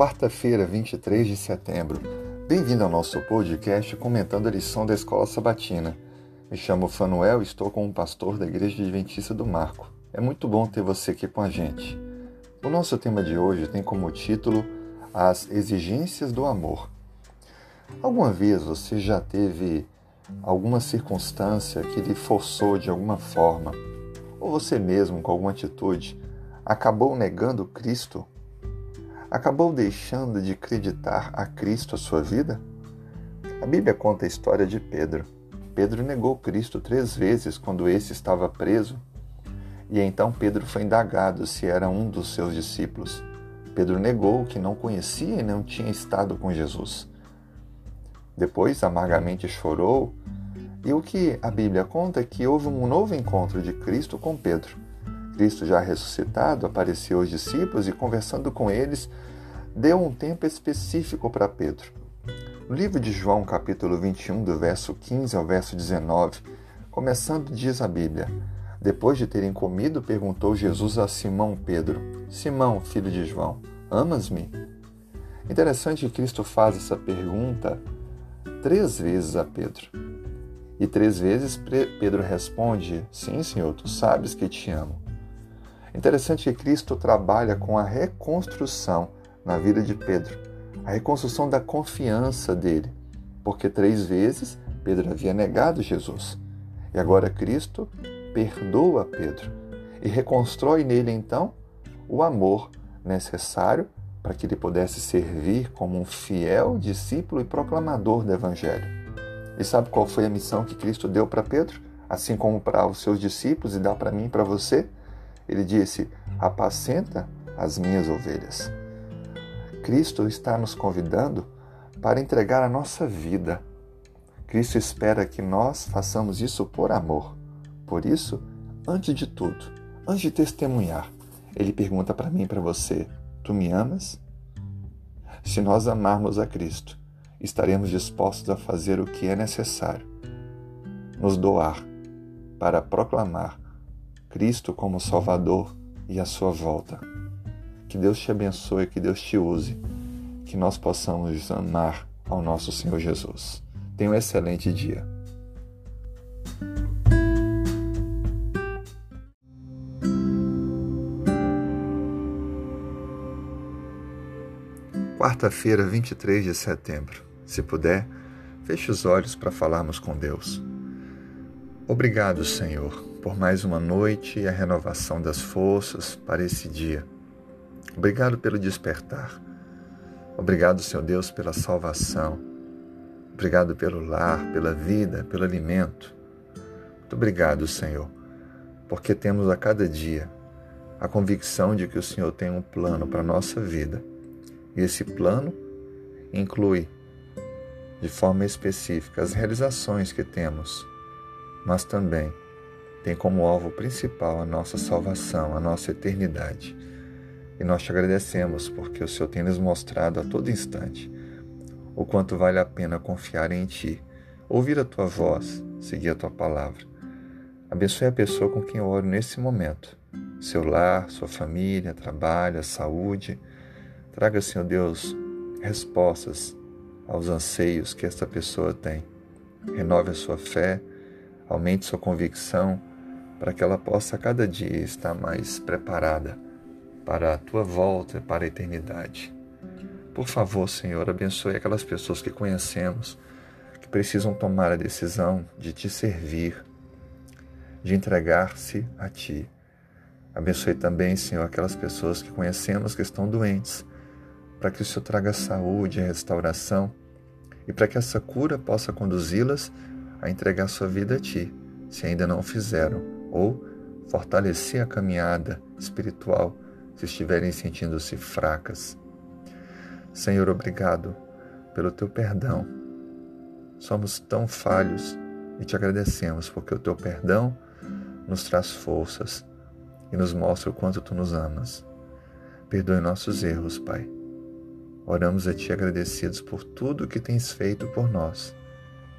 Quarta-feira, 23 de setembro. Bem-vindo ao nosso podcast comentando a lição da Escola Sabatina. Me chamo Fanuel e estou como pastor da Igreja Adventista do Marco. É muito bom ter você aqui com a gente. O nosso tema de hoje tem como título As Exigências do Amor. Alguma vez você já teve alguma circunstância que lhe forçou de alguma forma, ou você mesmo com alguma atitude, acabou negando Cristo? Acabou deixando de acreditar a Cristo a sua vida? A Bíblia conta a história de Pedro. Pedro negou Cristo três vezes quando esse estava preso. E então Pedro foi indagado se era um dos seus discípulos. Pedro negou que não conhecia e não tinha estado com Jesus. Depois amargamente chorou, e o que a Bíblia conta é que houve um novo encontro de Cristo com Pedro. Cristo, já ressuscitado, apareceu aos discípulos e, conversando com eles, deu um tempo específico para Pedro. No livro de João, capítulo 21, do verso 15 ao verso 19, começando, diz a Bíblia: Depois de terem comido, perguntou Jesus a Simão Pedro: Simão, filho de João, amas-me? Interessante que Cristo faz essa pergunta três vezes a Pedro. E três vezes Pedro responde: Sim, Senhor, tu sabes que te amo. Interessante que Cristo trabalha com a reconstrução na vida de Pedro, a reconstrução da confiança dele, porque três vezes Pedro havia negado Jesus. E agora Cristo perdoa Pedro e reconstrói nele então o amor necessário para que ele pudesse servir como um fiel discípulo e proclamador do Evangelho. E sabe qual foi a missão que Cristo deu para Pedro, assim como para os seus discípulos e dá para mim e para você? Ele disse: Apacenta as minhas ovelhas. Cristo está nos convidando para entregar a nossa vida. Cristo espera que nós façamos isso por amor. Por isso, antes de tudo, antes de testemunhar, ele pergunta para mim e para você: Tu me amas? Se nós amarmos a Cristo, estaremos dispostos a fazer o que é necessário, nos doar para proclamar Cristo como Salvador e a sua volta. Que Deus te abençoe, que Deus te use, que nós possamos amar ao nosso Senhor Jesus. Tenha um excelente dia. Quarta-feira, 23 de setembro. Se puder, feche os olhos para falarmos com Deus. Obrigado, Senhor, por mais uma noite e a renovação das forças para esse dia. Obrigado pelo despertar. Obrigado, Senhor Deus, pela salvação. Obrigado pelo lar, pela vida, pelo alimento. Muito obrigado, Senhor, porque temos a cada dia a convicção de que o Senhor tem um plano para a nossa vida. E esse plano inclui, de forma específica, as realizações que temos mas também tem como alvo principal a nossa salvação, a nossa eternidade. E nós te agradecemos porque o Senhor tem nos mostrado a todo instante o quanto vale a pena confiar em Ti, ouvir a Tua voz, seguir a Tua palavra. Abençoe a pessoa com quem eu oro nesse momento, seu lar, sua família, trabalho, saúde. Traga, Senhor Deus, respostas aos anseios que esta pessoa tem. Renove a sua fé Aumente sua convicção para que ela possa cada dia estar mais preparada para a tua volta e para a eternidade. Por favor, Senhor, abençoe aquelas pessoas que conhecemos que precisam tomar a decisão de te servir, de entregar-se a ti. Abençoe também, Senhor, aquelas pessoas que conhecemos que estão doentes, para que o Senhor traga saúde e restauração e para que essa cura possa conduzi-las a entregar sua vida a Ti, se ainda não o fizeram, ou fortalecer a caminhada espiritual se estiverem sentindo-se fracas. Senhor, obrigado pelo Teu perdão. Somos tão falhos e te agradecemos porque o Teu perdão nos traz forças e nos mostra o quanto Tu nos amas. Perdoe nossos erros, Pai. Oramos a Ti agradecidos por tudo que tens feito por nós